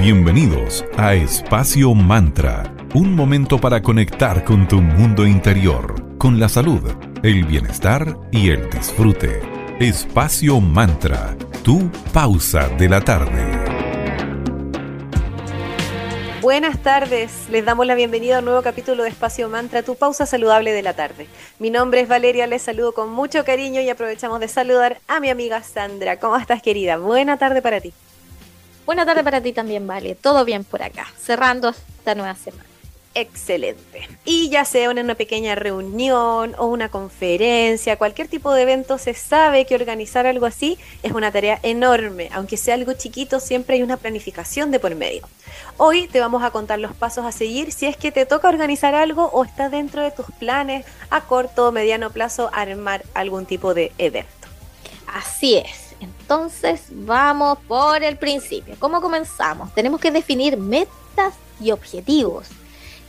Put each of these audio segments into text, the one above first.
Bienvenidos a Espacio Mantra, un momento para conectar con tu mundo interior, con la salud, el bienestar y el disfrute. Espacio Mantra, tu pausa de la tarde. Buenas tardes, les damos la bienvenida a un nuevo capítulo de Espacio Mantra, tu pausa saludable de la tarde. Mi nombre es Valeria, les saludo con mucho cariño y aprovechamos de saludar a mi amiga Sandra. ¿Cómo estás querida? Buena tarde para ti. Buena tarde para ti también, Vale. Todo bien por acá, cerrando esta nueva semana. Excelente. Y ya sea en una pequeña reunión o una conferencia, cualquier tipo de evento, se sabe que organizar algo así es una tarea enorme. Aunque sea algo chiquito, siempre hay una planificación de por medio. Hoy te vamos a contar los pasos a seguir si es que te toca organizar algo o está dentro de tus planes a corto o mediano plazo armar algún tipo de evento. Así es. Entonces vamos por el principio. ¿Cómo comenzamos? Tenemos que definir metas y objetivos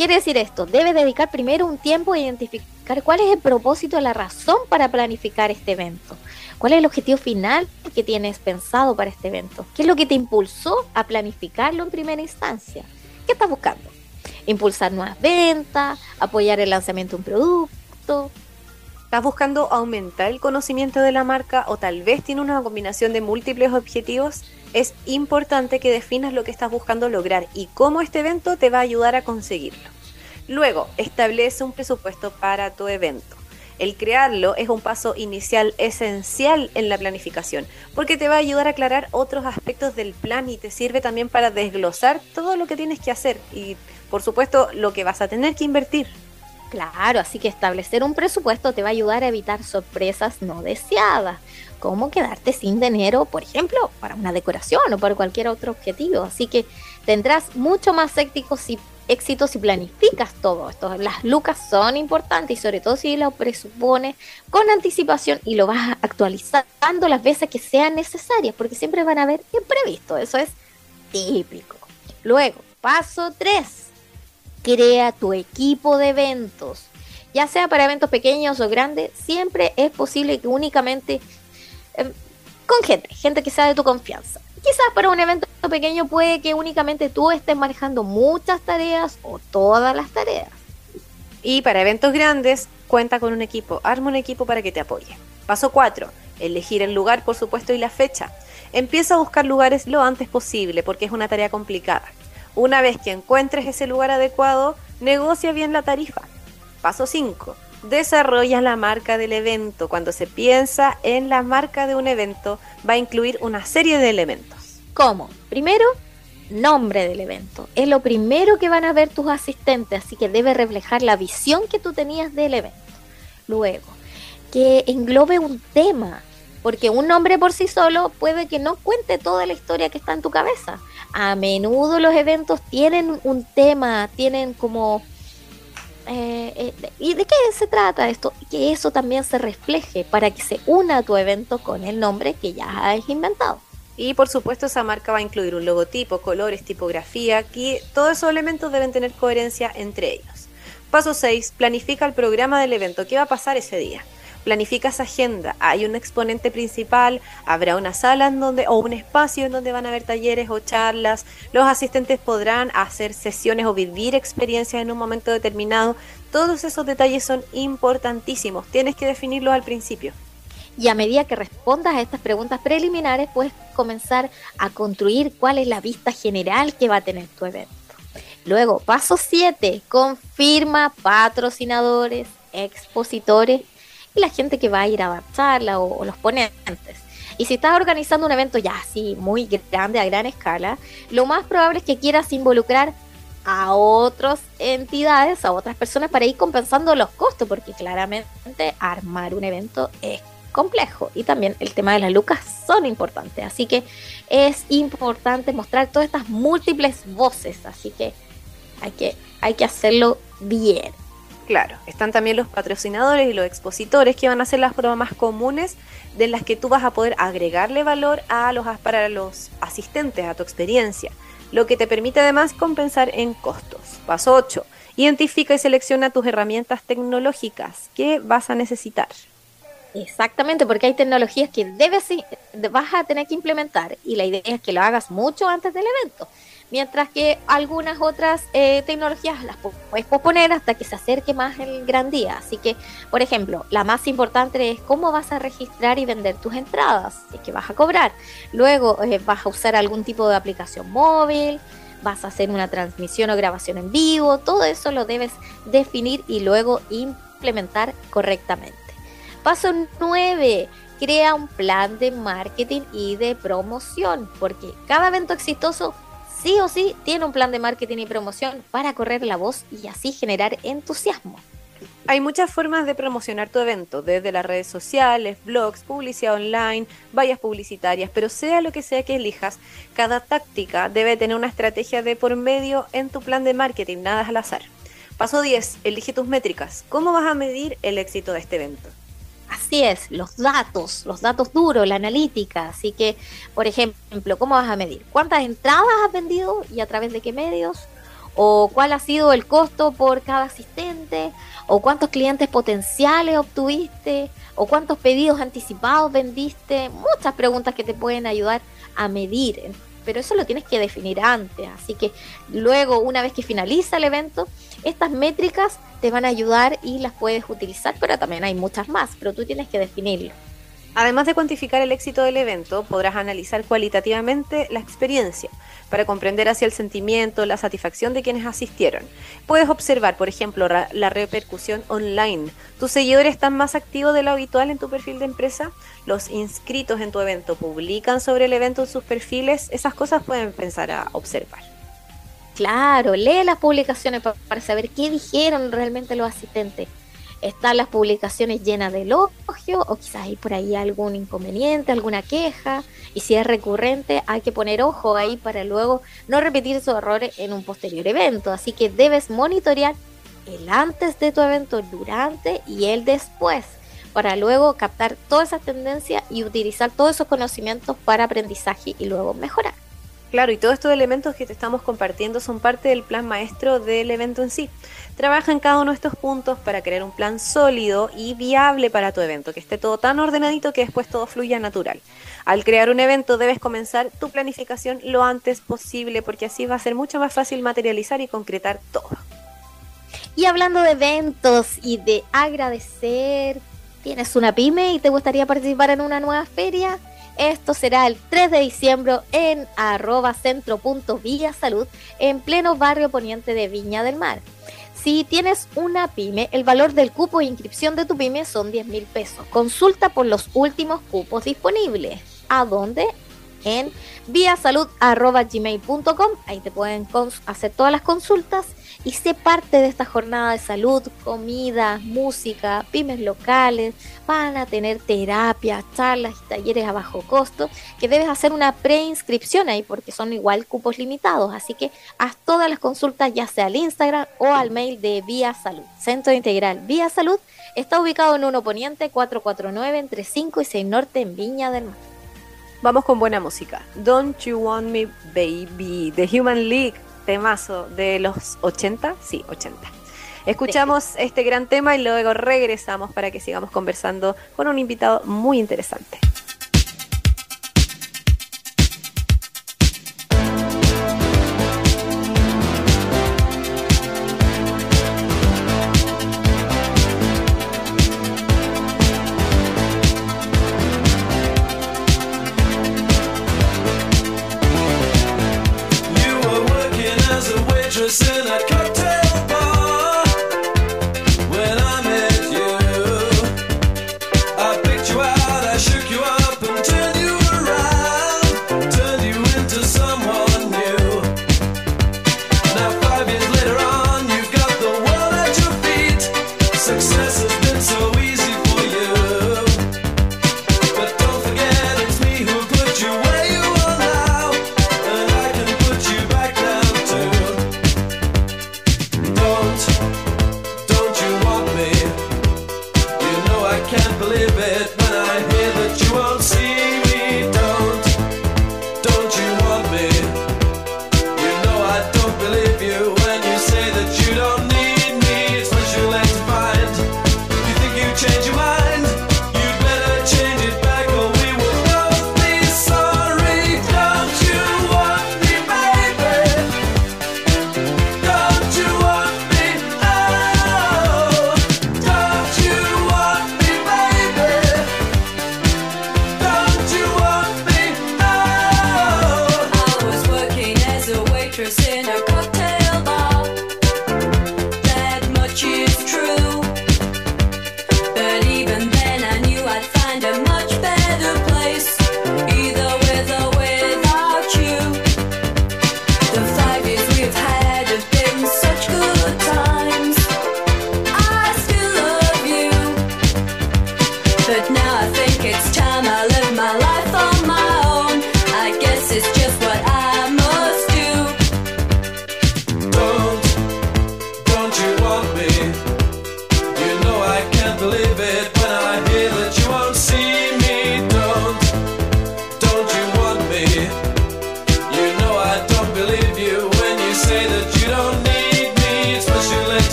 quiere decir esto? Debes dedicar primero un tiempo a identificar cuál es el propósito, la razón para planificar este evento. ¿Cuál es el objetivo final que tienes pensado para este evento? ¿Qué es lo que te impulsó a planificarlo en primera instancia? ¿Qué estás buscando? ¿Impulsar nuevas ventas? ¿Apoyar el lanzamiento de un producto? ¿Estás buscando aumentar el conocimiento de la marca o tal vez tiene una combinación de múltiples objetivos? es importante que definas lo que estás buscando lograr y cómo este evento te va a ayudar a conseguirlo. Luego, establece un presupuesto para tu evento. El crearlo es un paso inicial esencial en la planificación, porque te va a ayudar a aclarar otros aspectos del plan y te sirve también para desglosar todo lo que tienes que hacer y, por supuesto, lo que vas a tener que invertir. Claro, así que establecer un presupuesto te va a ayudar a evitar sorpresas no deseadas cómo quedarte sin dinero, por ejemplo, para una decoración o para cualquier otro objetivo. Así que tendrás mucho más éxito si, éxito si planificas todo esto. Las lucas son importantes y sobre todo si lo presupones con anticipación y lo vas actualizando las veces que sean necesarias, porque siempre van a haber imprevistos. Eso es típico. Luego, paso 3. Crea tu equipo de eventos. Ya sea para eventos pequeños o grandes, siempre es posible que únicamente Em, con gente, gente que sea de tu confianza. Quizás para un evento pequeño puede que únicamente tú estés manejando muchas tareas o todas las tareas. Y para eventos grandes, cuenta con un equipo, arma un equipo para que te apoye. Paso 4. Elegir el lugar, por supuesto, y la fecha. Empieza a buscar lugares lo antes posible porque es una tarea complicada. Una vez que encuentres ese lugar adecuado, negocia bien la tarifa. Paso 5 desarrolla la marca del evento. Cuando se piensa en la marca de un evento, va a incluir una serie de elementos. ¿Cómo? Primero, nombre del evento. Es lo primero que van a ver tus asistentes, así que debe reflejar la visión que tú tenías del evento. Luego, que englobe un tema, porque un nombre por sí solo puede que no cuente toda la historia que está en tu cabeza. A menudo los eventos tienen un tema, tienen como eh, eh, ¿Y de qué se trata esto? Que eso también se refleje para que se una a tu evento con el nombre que ya has inventado. Y por supuesto esa marca va a incluir un logotipo, colores, tipografía, que todos esos elementos deben tener coherencia entre ellos. Paso 6. Planifica el programa del evento. ¿Qué va a pasar ese día? Planifica esa agenda. Hay un exponente principal, habrá una sala en donde o un espacio en donde van a haber talleres o charlas. Los asistentes podrán hacer sesiones o vivir experiencias en un momento determinado. Todos esos detalles son importantísimos. Tienes que definirlos al principio. Y a medida que respondas a estas preguntas preliminares, puedes comenzar a construir cuál es la vista general que va a tener tu evento. Luego, paso 7, confirma patrocinadores, expositores y la gente que va a ir a dar o, los ponentes. Y si estás organizando un evento ya así, muy grande, a gran escala, lo más probable es que quieras involucrar a otras entidades, a otras personas para ir compensando los costos, porque claramente armar un evento es complejo y también el tema de las lucas son importantes, así que es importante mostrar todas estas múltiples voces, así que hay que, hay que hacerlo bien. Claro, están también los patrocinadores y los expositores que van a ser las pruebas más comunes de las que tú vas a poder agregarle valor a los, para los asistentes a tu experiencia, lo que te permite además compensar en costos. Paso 8. Identifica y selecciona tus herramientas tecnológicas que vas a necesitar. Exactamente, porque hay tecnologías que debes vas a tener que implementar y la idea es que lo hagas mucho antes del evento. Mientras que algunas otras eh, tecnologías las puedes posponer hasta que se acerque más el gran día. Así que, por ejemplo, la más importante es cómo vas a registrar y vender tus entradas, es que vas a cobrar. Luego eh, vas a usar algún tipo de aplicación móvil, vas a hacer una transmisión o grabación en vivo, todo eso lo debes definir y luego implementar correctamente. Paso 9 crea un plan de marketing y de promoción, porque cada evento exitoso sí o sí tiene un plan de marketing y promoción para correr la voz y así generar entusiasmo. Hay muchas formas de promocionar tu evento, desde las redes sociales, blogs, publicidad online, vallas publicitarias, pero sea lo que sea que elijas, cada táctica debe tener una estrategia de por medio en tu plan de marketing, nada al azar. Paso 10. Elige tus métricas. ¿Cómo vas a medir el éxito de este evento? Así es, los datos, los datos duros, la analítica. Así que, por ejemplo, ¿cómo vas a medir? ¿Cuántas entradas has vendido y a través de qué medios? ¿O cuál ha sido el costo por cada asistente? ¿O cuántos clientes potenciales obtuviste? ¿O cuántos pedidos anticipados vendiste? Muchas preguntas que te pueden ayudar a medir pero eso lo tienes que definir antes. Así que luego, una vez que finaliza el evento, estas métricas te van a ayudar y las puedes utilizar, pero también hay muchas más, pero tú tienes que definirlo. Además de cuantificar el éxito del evento, podrás analizar cualitativamente la experiencia para comprender hacia el sentimiento, la satisfacción de quienes asistieron. Puedes observar, por ejemplo, la repercusión online. ¿Tus seguidores están más activos de lo habitual en tu perfil de empresa? ¿Los inscritos en tu evento publican sobre el evento en sus perfiles? Esas cosas pueden pensar a observar. Claro, lee las publicaciones para saber qué dijeron realmente los asistentes están las publicaciones llenas de elogio o quizás hay por ahí algún inconveniente, alguna queja. Y si es recurrente, hay que poner ojo ahí para luego no repetir esos errores en un posterior evento. Así que debes monitorear el antes de tu evento, durante y el después, para luego captar todas esas tendencias y utilizar todos esos conocimientos para aprendizaje y luego mejorar. Claro, y todos estos elementos que te estamos compartiendo son parte del plan maestro del evento en sí. Trabaja en cada uno de estos puntos para crear un plan sólido y viable para tu evento, que esté todo tan ordenadito que después todo fluya natural. Al crear un evento debes comenzar tu planificación lo antes posible porque así va a ser mucho más fácil materializar y concretar todo. Y hablando de eventos y de agradecer, ¿tienes una pyme y te gustaría participar en una nueva feria? Esto será el 3 de diciembre en arroba salud en pleno barrio poniente de Viña del Mar. Si tienes una pyme, el valor del cupo de inscripción de tu pyme son 10 mil pesos. Consulta por los últimos cupos disponibles. ¿A dónde? En viasalud.gmail.com. Ahí te pueden hacer todas las consultas y sé parte de esta jornada de salud, comida, música, pymes locales, van a tener terapia, charlas y talleres a bajo costo, que debes hacer una preinscripción ahí porque son igual cupos limitados, así que haz todas las consultas ya sea al Instagram o al mail de Vía Salud. Centro Integral Vía Salud está ubicado en 1 Poniente 449 entre 5 y 6 Norte en Viña del Mar. Vamos con buena música. Don't You Want Me Baby, The Human League temazo de los 80, sí, 80. Escuchamos este gran tema y luego regresamos para que sigamos conversando con un invitado muy interesante.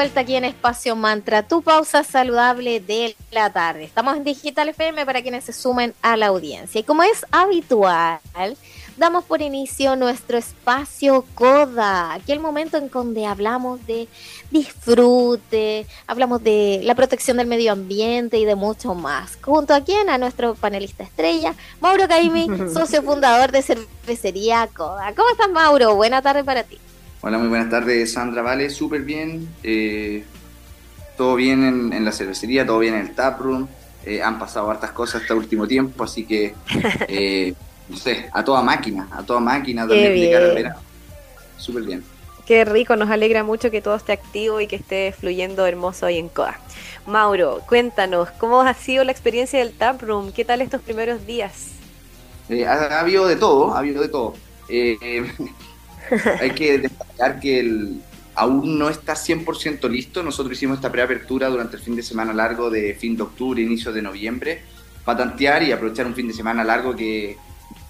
Vuelta aquí en Espacio Mantra, tu pausa saludable de la tarde. Estamos en Digital FM para quienes se sumen a la audiencia. Y como es habitual, damos por inicio nuestro espacio CODA, aquí el momento en donde hablamos de disfrute, hablamos de la protección del medio ambiente y de mucho más. Junto a quien, a nuestro panelista estrella, Mauro Caimi, socio fundador de Cervecería CODA. ¿Cómo estás, Mauro? Buena tarde para ti. Hola, muy buenas tardes, Sandra. Vale, súper bien. Eh, todo bien en, la cervecería, todo bien en el taproom. Eh, han pasado hartas cosas este último tiempo, así que, eh, no sé, a toda máquina, a toda máquina también de cara al verano. Súper bien. Qué rico, nos alegra mucho que todo esté activo y que esté fluyendo hermoso ahí en COA. Mauro, cuéntanos, ¿cómo ha sido la experiencia del taproom? ¿Qué tal estos primeros días? ha, ha, habido de todo, ha habido de todo. Hay que destacar que el, aún no está 100% listo. Nosotros hicimos esta preapertura durante el fin de semana largo de fin de octubre, inicio de noviembre, para tantear y aprovechar un fin de semana largo que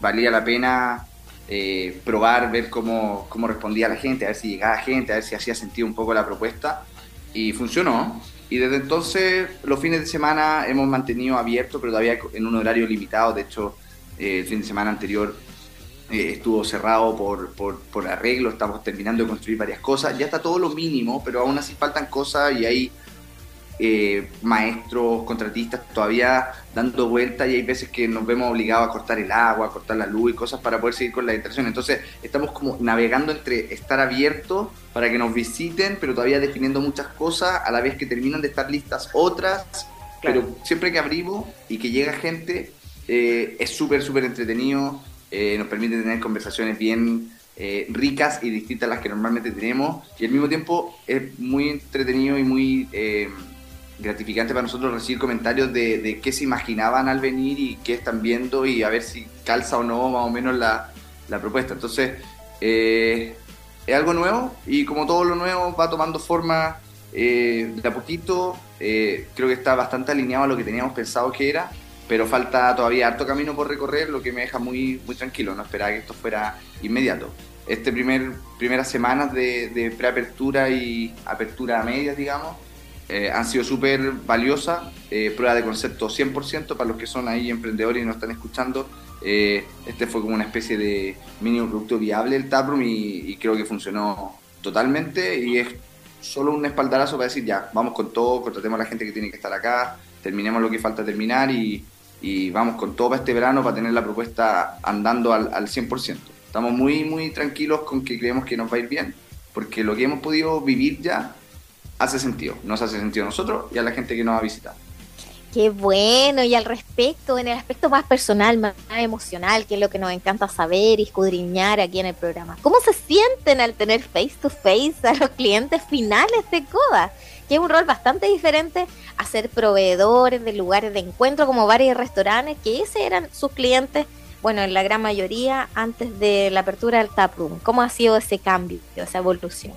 valía la pena eh, probar, ver cómo, cómo respondía la gente, a ver si llegaba gente, a ver si hacía sentido un poco la propuesta. Y funcionó. Y desde entonces los fines de semana hemos mantenido abierto, pero todavía en un horario limitado. De hecho, eh, el fin de semana anterior eh, estuvo cerrado por, por, arreglo, estamos terminando de construir varias cosas, ya está todo lo mínimo, pero aún así faltan cosas y hay eh, maestros, contratistas todavía dando vueltas y hay veces que nos vemos obligados a cortar el agua, a cortar la luz y cosas para poder seguir con la instalación. Entonces estamos como navegando entre estar abiertos para que nos visiten, pero todavía definiendo muchas cosas, a la vez que terminan de estar listas otras, pero siempre que abrimos y que llega gente, eh, es súper, súper entretenido eh, nos permite tener conversaciones bien eh, ricas y distintas a las que normalmente tenemos y al mismo tiempo es muy entretenido y muy eh, gratificante para nosotros recibir comentarios de, qué se imaginaban al venir y qué están viendo y a ver si calza o no más o menos la, la propuesta. Entonces, es algo nuevo y como todo lo nuevo va tomando forma de a poquito. creo que está bastante alineado a lo que teníamos pensado que era pero falta todavía harto camino por recorrer, lo que me deja muy, muy tranquilo, no esperaba que esto fuera inmediato. Este primer, primeras semanas de, preapertura y apertura a medias, digamos, eh, han sido súper valiosas, eh, prueba de concepto 100% para los que son ahí emprendedores y nos están escuchando. Eh, este fue como una especie de mínimo producto viable el taproom y, y creo que funcionó totalmente y es solo un espaldarazo para decir ya, vamos con todo, contratemos a la gente que tiene que estar acá, terminemos lo que falta terminar y, y vamos con todo para este verano para tener la propuesta andando al, al 100%. Estamos muy, muy tranquilos con que creemos que nos va a ir bien, porque lo que hemos podido vivir ya hace sentido. Nos hace sentido a nosotros y a la gente que nos ha visitado. Qué bueno, y al respecto, en el aspecto más personal, más emocional, que es lo que nos encanta saber y escudriñar aquí en el programa. ¿Cómo se sienten al tener face to face a los clientes finales de CODA? Que es un rol bastante diferente a ser proveedores de lugares de encuentro como varios restaurantes, que ese eran sus clientes, bueno, en la gran mayoría antes de la apertura del taproom. ¿Cómo ha sido ese cambio, esa evolución?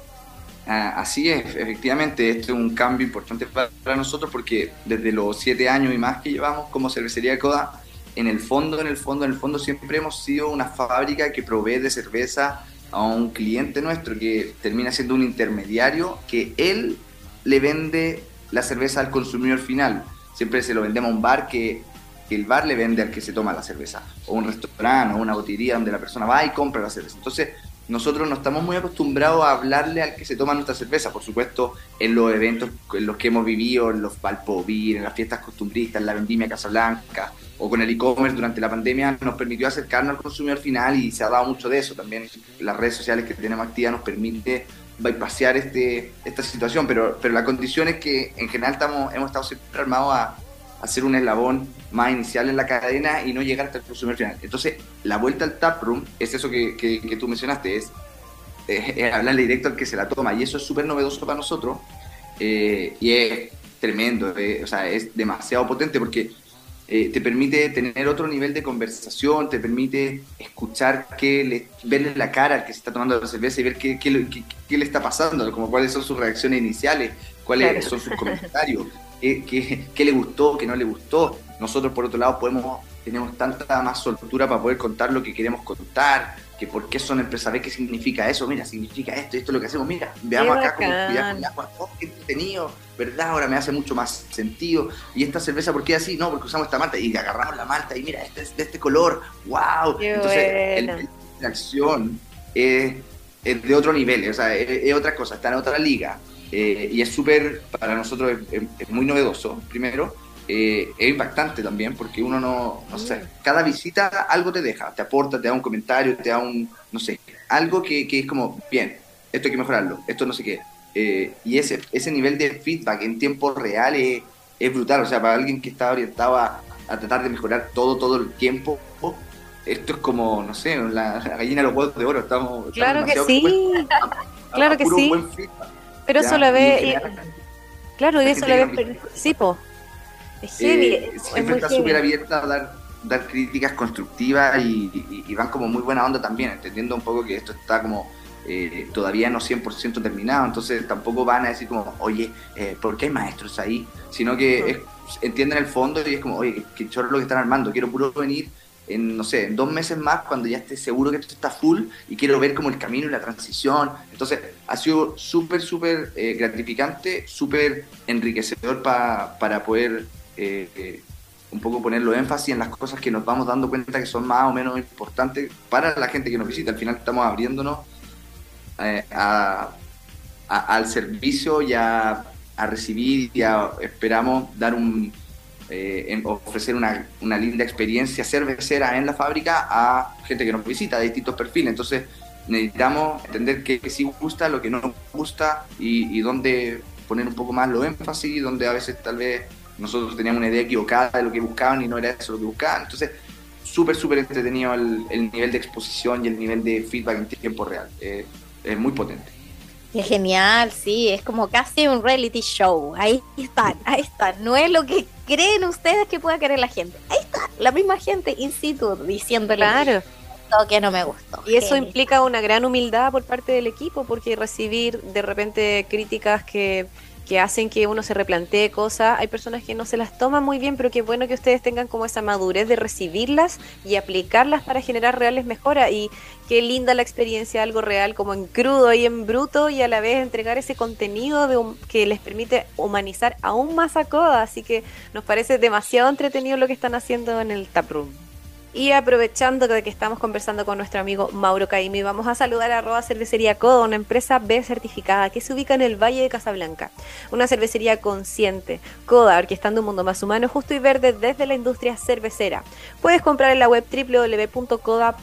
Ah, así es, efectivamente, este es un cambio importante para, nosotros porque desde los siete años y más que llevamos como cervecería Coda, en el fondo, en el fondo, en el fondo siempre hemos sido una fábrica que provee de cerveza a un cliente nuestro que termina siendo un intermediario que él le vende la cerveza al consumidor final. Siempre se lo vendemos a un bar que, que el bar le vende al que se toma la cerveza, o un restaurante, o una botillería donde la persona va y compra la cerveza. Entonces, nosotros no estamos muy acostumbrados a hablarle al que se toma nuestra cerveza. Por supuesto, en los eventos en los que hemos vivido, en los Valpovir, en las fiestas costumbristas, en la vendimia Casablanca o con el e-commerce durante la pandemia, nos permitió acercarnos al consumidor final y se ha dado mucho de eso. También las redes sociales que tenemos activas nos permite bypassear este, esta situación, pero, pero la condición es que en general estamos, hemos estado siempre armados a hacer un eslabón más inicial en la cadena y no llegar hasta el consumidor final. Entonces, la vuelta al taproom es eso que, que, tú mencionaste, es, hablarle directo al que se la toma y eso es súper novedoso para nosotros eh, y es tremendo, eh, o sea, es demasiado potente porque eh, te permite tener otro nivel de conversación, te permite escuchar, qué le, verle la cara al que se está tomando la cerveza y ver qué, qué, qué, le está pasando, como cuáles son sus reacciones iniciales, cuáles son sus comentarios qué, le gustó, qué no le gustó. Nosotros, por otro lado, podemos tenemos tanta más soltura para poder contar lo que queremos contar, que por qué son empresas B, qué significa eso, mira, significa esto, esto es lo que hacemos, mira, veamos acá cómo cuidamos el agua, oh, qué entretenido, ¿verdad? Ahora me hace mucho más sentido. Y esta cerveza, ¿por qué así? No, porque usamos esta malta y agarramos la malta y mira, este es de este color, wow. Entonces, la acción es, de otro nivel, o sea, es, otra cosa, está en otra liga. Eh, y es súper, para nosotros es muy novedoso, primero eh, es impactante también porque uno no, no sé, cada visita algo te deja, te aporta, te da un comentario, te da un, no sé, algo que, que es como, bien, esto hay que mejorarlo, esto no sé qué. Eh, y ese, ese nivel de feedback en tiempo real es, es brutal, o sea, para alguien que está orientado a, a, tratar de mejorar todo, todo el tiempo, esto es como, no sé, la, gallina de los huevos de oro, estamos... Claro que sí, claro que sí. Pero eso lo ve... Claro, y eso lo ve... Sí, po eh, siempre está súper abierta a dar, dar críticas constructivas y, van como muy buena onda también, entendiendo un poco que esto está como eh, todavía no 100% terminado, entonces tampoco van a decir como, oye, eh, ¿por qué hay maestros ahí? Sino que entienden el fondo y es como, oye, qué chorro lo que están armando, quiero puro venir en, no sé, en dos meses más, cuando ya esté seguro que esto está full y quiero ver como el camino y la transición. Entonces, ha sido súper, súper gratificante, súper enriquecedor para poder eh, eh, un poco ponerlo énfasis en las cosas que nos vamos dando cuenta que son más o menos importantes para la gente que nos visita. Al final estamos abriéndonos eh, al servicio y a, recibir y esperamos dar un ofrecer una, linda experiencia cervecera en la fábrica a gente que nos visita de distintos perfiles. Entonces necesitamos entender qué, sí gusta, lo que no gusta y, y dónde poner un poco más lo énfasis, donde a veces tal vez nosotros teníamos una idea equivocada de lo que buscaban y no era eso lo que buscaban. Entonces, súper, súper entretenido el, nivel de exposición y el nivel de feedback en tiempo real. Eh, es muy potente. Es genial, sí, es como casi un reality show. Ahí están, ahí están. No es lo que creen ustedes que pueda querer la gente. Ahí está, la misma gente in situ diciéndole claro. que no me gustó. Y eso implica una gran humildad por parte del equipo, porque recibir de repente críticas que que hacen que uno se replantee cosas. Hay personas que no se las toman muy bien, pero qué bueno que ustedes tengan como esa madurez de recibirlas y aplicarlas para generar reales mejoras. Y qué linda la experiencia, algo real como en crudo y en bruto y a la vez entregar ese contenido de, que les permite humanizar aún más a Coda. Así que nos parece demasiado entretenido lo que están haciendo en el taproom. Y aprovechando de que estamos conversando con nuestro amigo Mauro Caimi, vamos a saludar a arroba cervecería Coda, una empresa B certificada que se ubica en el Valle de Casablanca. Una cervecería consciente. Coda, orquestando un mundo más humano, justo y verde desde la industria cervecera. Puedes comprar en la web www.coda.cl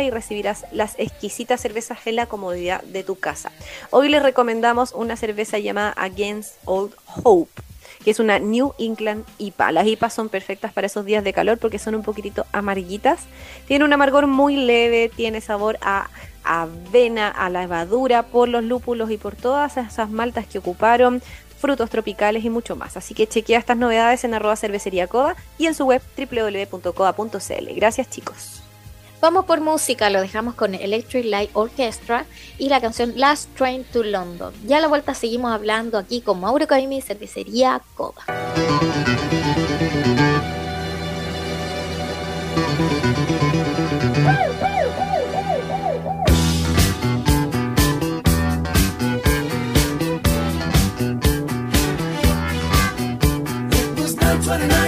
y recibirás las exquisitas cervezas en la comodidad de tu casa. Hoy les recomendamos una cerveza llamada Against Old Hope que es una New England IPA. Las IPAs son perfectas para esos días de calor porque son un poquitito amarguitas. Tiene un amargor muy leve, tiene sabor a avena, a levadura por los lúpulos y por todas esas maltas que ocuparon, frutos tropicales y mucho más. Así que chequea estas novedades en arroba cervecería coda y en su web www.coda.cl. Gracias chicos. Vamos por música, lo dejamos con Electric Light Orchestra y la canción Last Train to London. Ya a la vuelta seguimos hablando aquí con Mauro Caimi, cervecería Coda. Twenty-nine.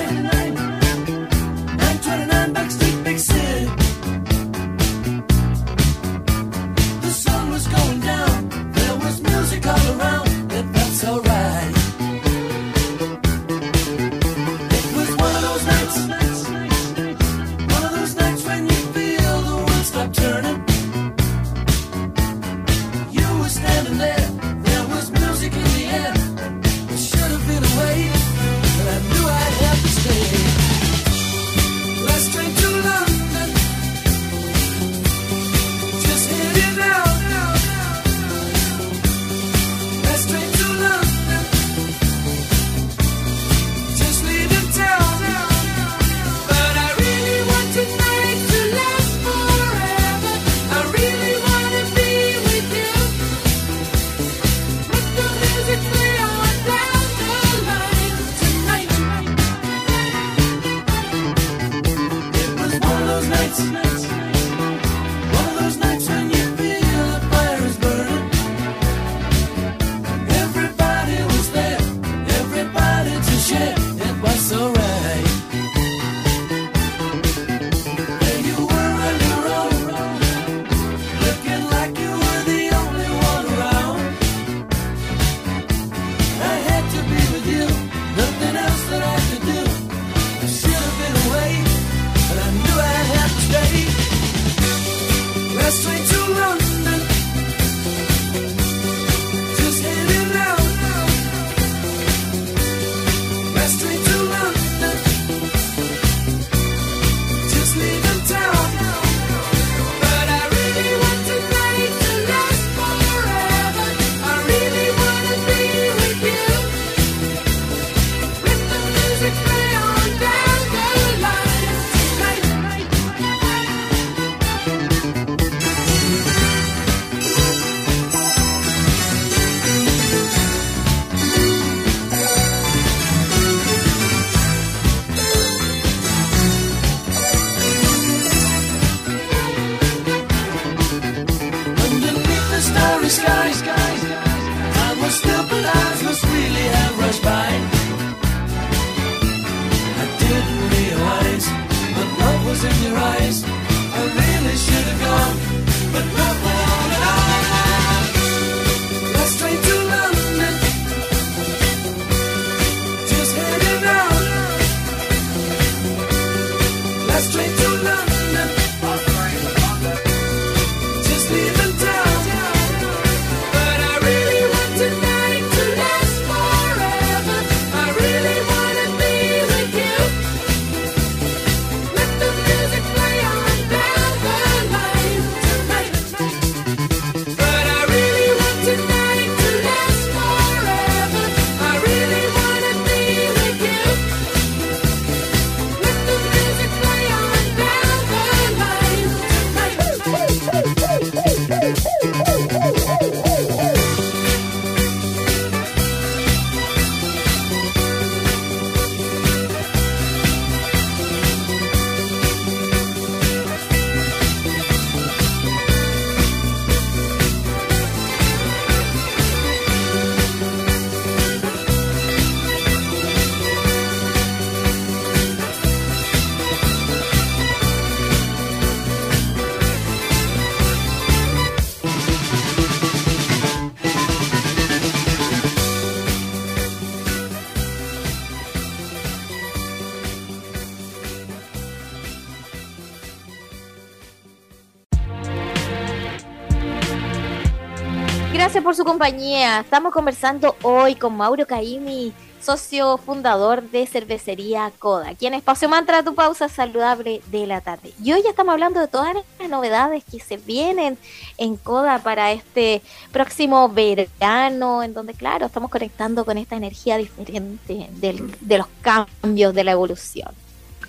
Por su compañía. Estamos conversando hoy con Mauro Caimi, socio fundador de Cervecería Coda, aquí en Espacio Mantra, tu pausa saludable de la tarde. Y hoy ya estamos hablando de todas las novedades que se vienen en Coda para este próximo verano, en donde, claro, estamos conectando con esta energía diferente del- de los cambios, de la evolución.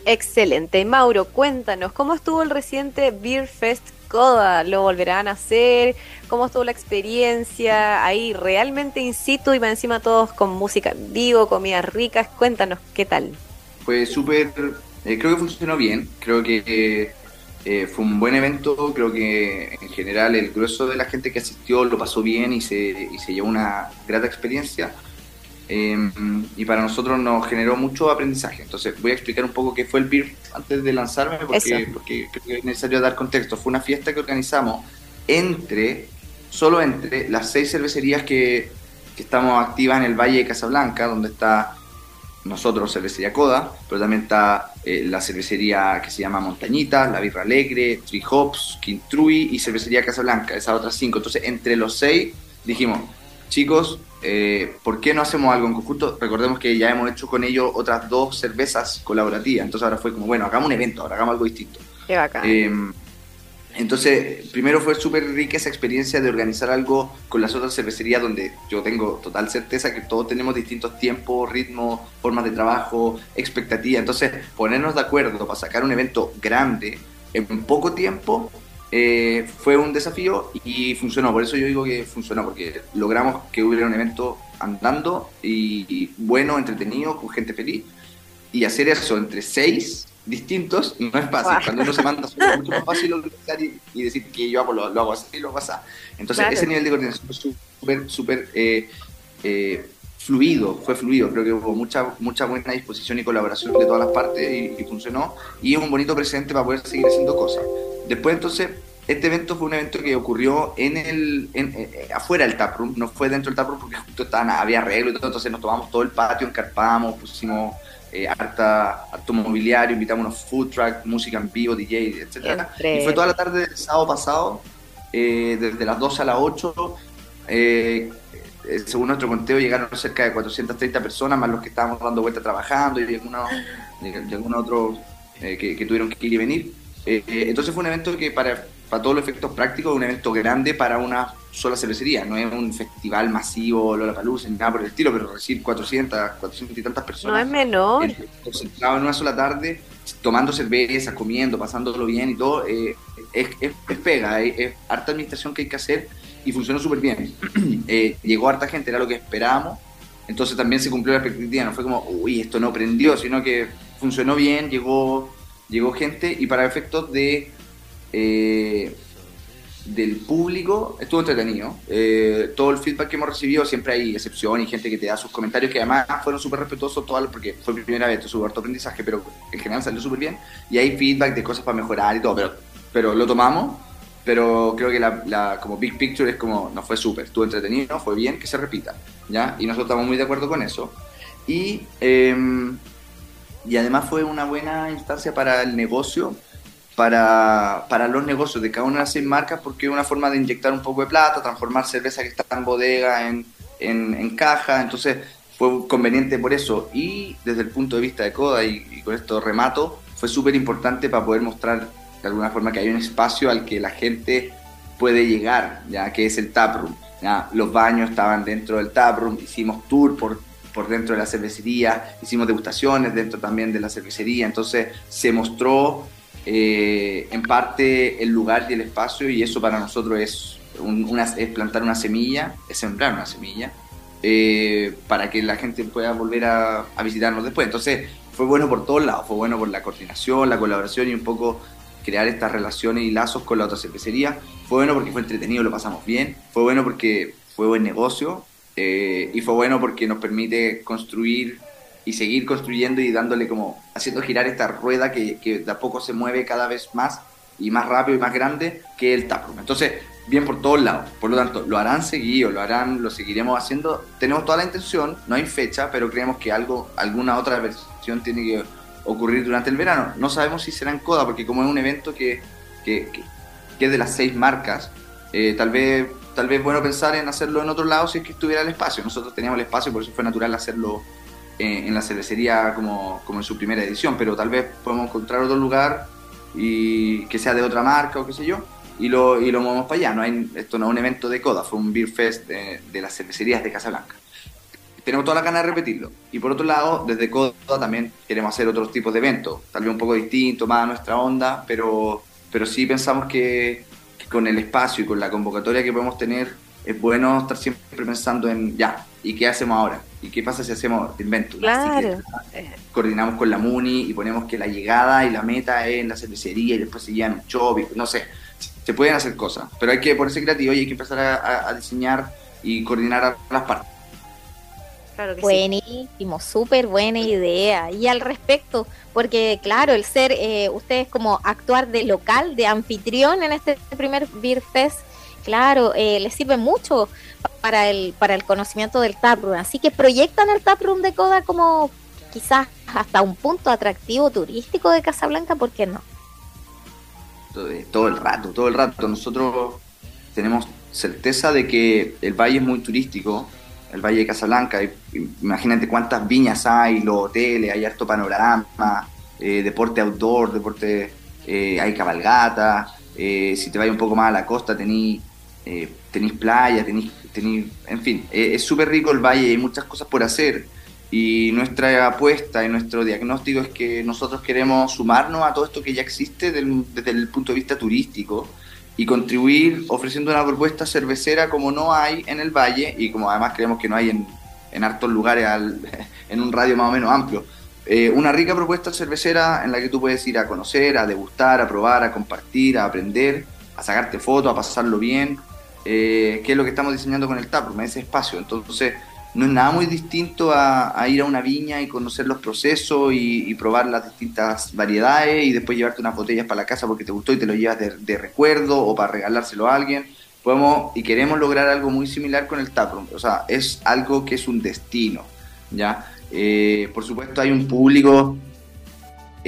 Excelente. Mauro, cuéntanos, ¿cómo estuvo el reciente Beer Fest ¿Lo volverán a hacer? ¿Cómo estuvo la experiencia ahí realmente in situ y encima todos con música en vivo, comidas ricas? Cuéntanos, ¿qué tal? Fue súper, eh, creo que funcionó bien, creo que eh, fue un buen evento, creo que en general el grueso de la gente que asistió lo pasó bien y se, y se llevó una grata experiencia. Eh, y para nosotros nos generó mucho aprendizaje. Entonces voy a explicar un poco qué fue el Beer antes de lanzarme porque, porque creo que es necesario dar contexto. Fue una fiesta que organizamos entre, solo entre las seis cervecerías que, que estamos activas en el Valle de Casablanca, donde está nosotros, Cervecería Coda, pero también está eh, la cervecería que se llama Montañita, La Birra Alegre, Tree Hops, Quintrui y Cervecería Casablanca, esas otras cinco. Entonces, entre los seis dijimos, chicos, eh, ¿por qué no hacemos algo en conjunto? Recordemos que ya hemos hecho con ellos otras dos cervezas colaborativas, entonces ahora fue como, bueno, hagamos un evento, ahora hagamos algo distinto. Qué bacán. Eh, entonces, primero fue súper rica esa experiencia de organizar algo con las otras cervecerías donde yo tengo total certeza que todos tenemos distintos tiempos, ritmos, formas de trabajo, expectativas. Entonces, ponernos de acuerdo para sacar un evento grande en poco tiempo eh, fue un desafío y funcionó. Por eso yo digo que funcionó, porque logramos que hubiera un evento andando y, y bueno, entretenido, con gente feliz. Y hacer eso entre seis distintos no es fácil. Cuando uno se manda solo, es mucho más fácil organizar y, y decir que yo hago, lo, lo hago así y lo hago así. Entonces, Claro. ese nivel de coordinación fue súper, súper eh, eh, fluido, fue fluido. Creo que hubo mucha, mucha buena disposición y colaboración de todas las partes y, y funcionó. Y es un bonito presente para poder seguir haciendo cosas. Después, entonces, este evento fue un evento que ocurrió en el en, eh, afuera del taproom, no fue dentro del taproom porque justo estaban, había arreglo y todo, entonces nos tomamos todo el patio, encarpamos, pusimos eh, harta, harto mobiliario, invitamos unos food truck, música en vivo, DJ, etcétera. Entre- Y fue toda la tarde del sábado pasado, eh, desde las 2 a las 8. eh, eh, según nuestro conteo, llegaron cerca de 430 personas, más los que estábamos dando vuelta trabajando y algunos, y algunos otros eh, que, que tuvieron que ir y venir. Eh, eh, entonces fue un evento que para, para todos los efectos prácticos es un evento grande para una sola cervecería, no es un festival masivo, Lollapalooza, ni nada por el estilo, pero recibir 400, 400 y tantas No personas es menor. eh, concentrado en una sola tarde, tomando cervezas, comiendo, pasándolo bien y todo, eh, es, es, es pega, es, es harta administración que hay que hacer y funcionó súper bien. Eh, llegó harta gente, era lo que esperábamos, entonces también se cumplió la expectativa, no fue como, uy, esto no prendió, sino que funcionó bien, llegó, llegó gente y para efectos de, eh, del público estuvo entretenido. Eh, todo el feedback que hemos recibido, siempre hay excepción y gente que te da sus comentarios que además fueron súper respetuosos, todas, porque fue mi primera vez, tuve harto aprendizaje, pero en general salió súper bien. Y hay feedback de cosas para mejorar y todo, pero, pero lo tomamos. Pero creo que la, la- como big picture es como, no fue súper, estuvo entretenido, fue bien, que se repita. ¿ya? Y nosotros estamos muy de acuerdo con eso. Y, em, y además fue una buena instancia para el negocio, para, para los negocios de cada una de las seis marcas, porque es una forma de inyectar un poco de plata, transformar cerveza que está en bodega en, en, en caja, entonces fue conveniente por eso. Y desde el punto de vista de Coda, y, con esto remato, fue súper importante para poder mostrar de alguna forma que hay un espacio al que la gente puede llegar, ya que es el taproom. ¿ya? Los baños estaban dentro del taproom, hicimos tour por, por dentro de la cervecería, hicimos degustaciones dentro también de la cervecería, entonces se mostró eh, en parte el lugar y el espacio y eso para nosotros es, un- una, es plantar una semilla, es sembrar una semilla eh, para que la gente pueda volver a, a visitarnos después. Entonces fue bueno por todos lados, fue bueno por la coordinación, la colaboración y un poco crear estas relaciones y lazos con la otra cervecería. Fue bueno porque fue entretenido, lo pasamos bien. Fue bueno porque fue buen negocio. Eh, y fue bueno porque nos permite construir y seguir construyendo y dándole como, haciendo girar esta rueda que, que de a poco se mueve cada vez más y más rápido y más grande que el taproom. Entonces, bien por todos lados. Por lo tanto, lo harán seguido, lo harán, lo seguiremos haciendo. Tenemos toda la intención, no hay fecha, pero creemos que algo, alguna otra versión tiene que ocurrir durante el verano. No sabemos si será en Coda, porque como es un evento que, que, que- que es de las seis marcas, eh, tal vez tal vez bueno pensar en hacerlo en otro lado si es que estuviera el espacio. Nosotros teníamos el espacio, por eso fue natural hacerlo eh, en la cervecería como, como en su primera edición, pero tal vez podemos encontrar otro lugar y que sea de otra marca o qué sé yo, y lo, y lo movemos para allá. No hay, esto no es un evento de Coda, fue un Beer Fest de, de las cervecerías de Casablanca. Tenemos toda la ganas de repetirlo. Y por otro lado, desde Coda también queremos hacer otros tipos de eventos, tal vez un poco distinto, más a nuestra onda, pero, pero sí pensamos que con el espacio y con la convocatoria que podemos tener, es bueno estar siempre pensando en ya, ¿y qué hacemos ahora? ¿Y qué pasa si hacemos, te invento, Claro. coordinamos con la MUNI y ponemos que la llegada y la meta es en la cervecería y después se llevan un shopping, no sé, se pueden hacer cosas, pero hay que ponerse creativo y hay que empezar a, a- a diseñar y coordinar a las partes. Claro que sí. Buenísimo, súper buena idea. Y al respecto, porque claro, el ser, eh, ustedes como actuar de local, de anfitrión en este primer Beer Fest, claro, eh, les sirve mucho para el, para el conocimiento del taproom. Así que proyectan el taproom de Coda como quizás hasta un punto atractivo turístico de Casablanca, ¿por qué no? todo, todo el rato, todo el rato. Nosotros tenemos certeza de que el valle es muy turístico, el valle de Casablanca. Imagínate cuántas viñas hay, los hoteles, hay harto panorama, eh, deporte outdoor, deporte, eh, hay cabalgata. eh, si te vas un poco más a la costa, tenís tenís playa, tenís, tenís en fin, eh, es súper rico el valle, hay muchas cosas por hacer. Y nuestra apuesta y nuestro diagnóstico es que nosotros queremos sumarnos a todo esto que ya existe desde el punto de vista turístico y contribuir ofreciendo una propuesta cervecera como no hay en el valle y como además creemos que no hay en, en hartos lugares en un radio más o menos amplio. Eh, una rica propuesta cervecera en la que tú puedes ir a conocer, a degustar, a probar, a compartir, a aprender, a sacarte fotos, a pasarlo bien, eh, que es lo que estamos diseñando con el taproom, ese espacio. Entonces, no es nada muy distinto a, ir a una viña y conocer los procesos y, probar las distintas variedades y después llevarte unas botellas para la casa porque te gustó y te lo llevas de, de recuerdo o para regalárselo a alguien. Podemos y queremos lograr algo muy similar con el taproom. O sea, es algo que es un destino, ¿ya? Eh, por supuesto hay un público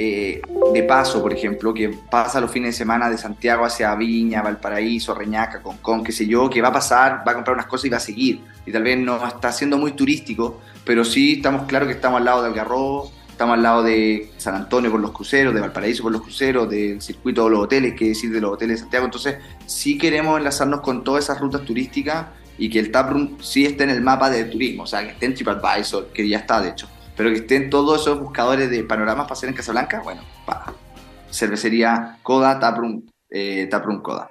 eh, de paso, por ejemplo, que pasa los fines de semana de Santiago hacia Viña, Valparaíso, Reñaca, Concón, qué sé yo, que va a pasar, va a comprar unas cosas y va a seguir. Y tal vez no está siendo muy turístico, pero sí estamos claros que estamos al lado de Algarrobo, estamos al lado de San Antonio por los cruceros, de Valparaíso por los cruceros, del circuito de los hoteles, que decir de los hoteles de Santiago. Entonces, sí queremos enlazarnos con todas esas rutas turísticas y que el taproom sí esté en el mapa de turismo, o sea, que esté en TripAdvisor, que ya está de hecho pero que estén todos esos buscadores de panoramas para en Casablanca, bueno, cervecería Coda, Taproom, eh, Coda.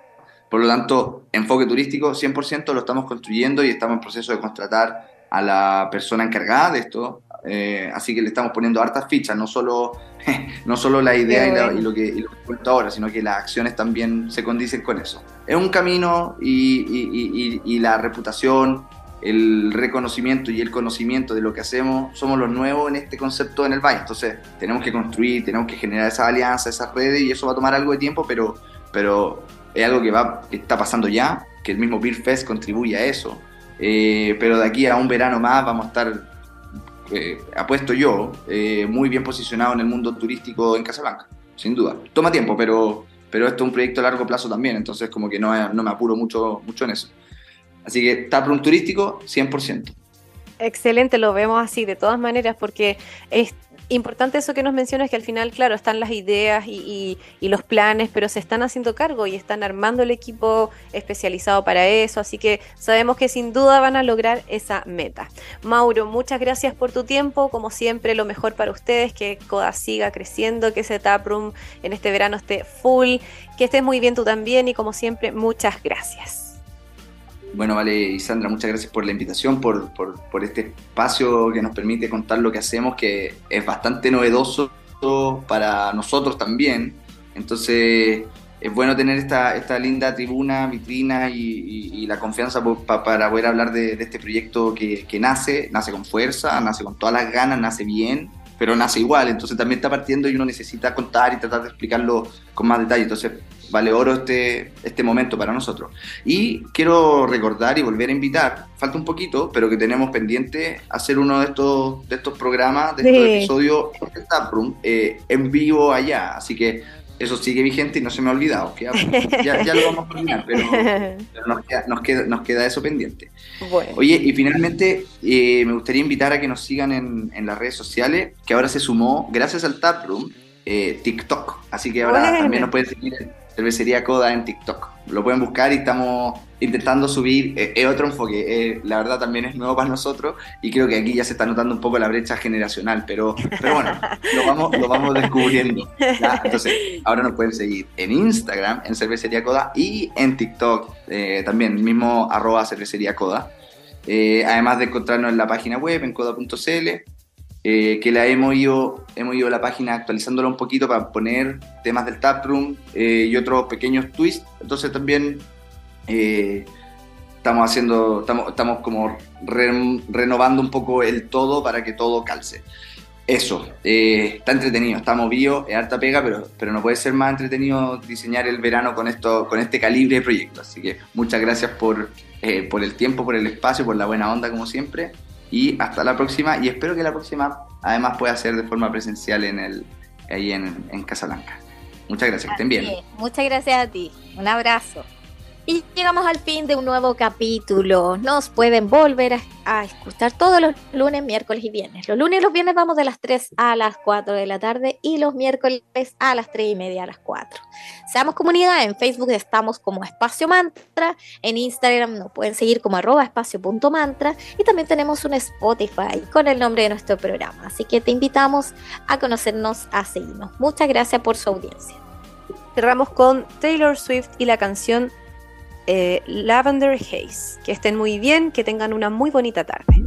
Por lo tanto, enfoque turístico 100% lo estamos construyendo y estamos en proceso de contratar a la persona encargada de esto, Eh, así que le estamos poniendo hartas fichas, no solo, no solo la idea y, lo que, y ahora, sino que las acciones también se condicen con eso. Es un camino y la reputación, el reconocimiento y el conocimiento de lo que hacemos, somos los nuevos en este concepto en el Valle. Entonces tenemos que construir, tenemos que generar esa alianza, esas redes y eso va a tomar algo de tiempo, pero, pero es algo que, va, que está pasando ya, que el mismo Beer Fest contribuye a eso. Eh, pero de aquí a un verano más vamos a estar, eh, apuesto yo, eh, muy bien posicionado en el mundo turístico en Casablanca, sin duda. Toma tiempo, pero, pero esto es un proyecto a largo plazo también, entonces como que no, no me apuro mucho, mucho en eso. Así que Taproom turístico, 100%. Excelente, lo vemos así de todas maneras, porque es importante eso que nos mencionas, que al final, claro, están las ideas y, y- los planes, pero se están haciendo cargo y están armando el equipo especializado para eso, así que sabemos que sin duda van a lograr esa meta. Mauro, muchas gracias por tu tiempo, como siempre, lo mejor para ustedes, que Coda siga creciendo, que ese taproom en este verano esté full, que estés muy bien tú también y como siempre, muchas gracias. Bueno, vale, y Sandra, muchas gracias por la invitación, por, por, por este espacio que nos permite contar lo que hacemos, que es bastante novedoso para nosotros también. Entonces, es bueno tener esta, esta linda tribuna, vitrina y, y- y la confianza po- pa- para poder hablar de, de este proyecto que, que nace, nace con fuerza, nace con todas las ganas, nace bien, pero nace igual. Entonces también está partiendo y uno necesita contar y tratar de explicarlo con más detalle. Entonces, vale oro este, este momento para nosotros. Y quiero recordar y volver a invitar, falta un poquito, pero que tenemos pendiente hacer uno de estos, de estos programas, de estos episodios en el Taproom, eh, en vivo allá. Así que eso sigue vigente y no se me ha olvidado. que ya, ya- ya lo vamos a terminar, pero, pero nos, queda, nos, queda, nos queda eso pendiente. bueno. Oye, y finalmente eh, me gustaría invitar a que nos sigan en, en las redes sociales, que ahora se sumó, gracias al Taproom, eh, TikTok. Así que ahora Bueno. también nos pueden seguir en Cervecería Coda en TikTok. Lo pueden buscar y estamos intentando subir eh, eh, otro enfoque. Eh, la verdad también es nuevo para nosotros y creo que aquí ya se está notando un poco la brecha generacional, pero, pero bueno, lo vamos, lo vamos descubriendo. Entonces, ahora nos pueden seguir en Instagram, en Cervecería Coda, y en TikTok eh, también, mismo arroba Cervecería Coda. Además de encontrarnos en la página web, en coda.cl, eh, que la hemos ido, hemos ido la página actualizándola un poquito para poner temas del taproom eh, y otros pequeños twists. Entonces también eh, estamos haciendo, estamos, estamos como re- renovando un poco el todo para que todo calce. Eso, eh, está entretenido, está movido, es harta pega, pero, pero no puede ser más entretenido diseñar el verano con, esto, con este calibre de proyecto. Así que muchas gracias por, eh, por el tiempo, por el espacio, por la buena onda como siempre. Y hasta la próxima. Y espero que la próxima además pueda ser de forma presencial en el, ahí en, en Casablanca. Muchas gracias, que estén bien. Bien, muchas gracias a ti. Un abrazo. Y llegamos al fin de un nuevo capítulo. Nos pueden volver a, escuchar todos los lunes, miércoles y viernes. Los lunes y los viernes vamos de las 3 a las 4 de la tarde y los miércoles a las 3 y media a las 4. Seamos comunidad, en Facebook estamos como Espacio Mantra, en Instagram nos pueden seguir como arroba espacio.mantra y también tenemos un Spotify con el nombre de nuestro programa. Así que te invitamos a conocernos, a seguirnos. Muchas gracias por su audiencia. Cerramos con Taylor Swift y la canción eh, Lavender Haze. Que estén muy bien, que tengan una muy bonita tarde.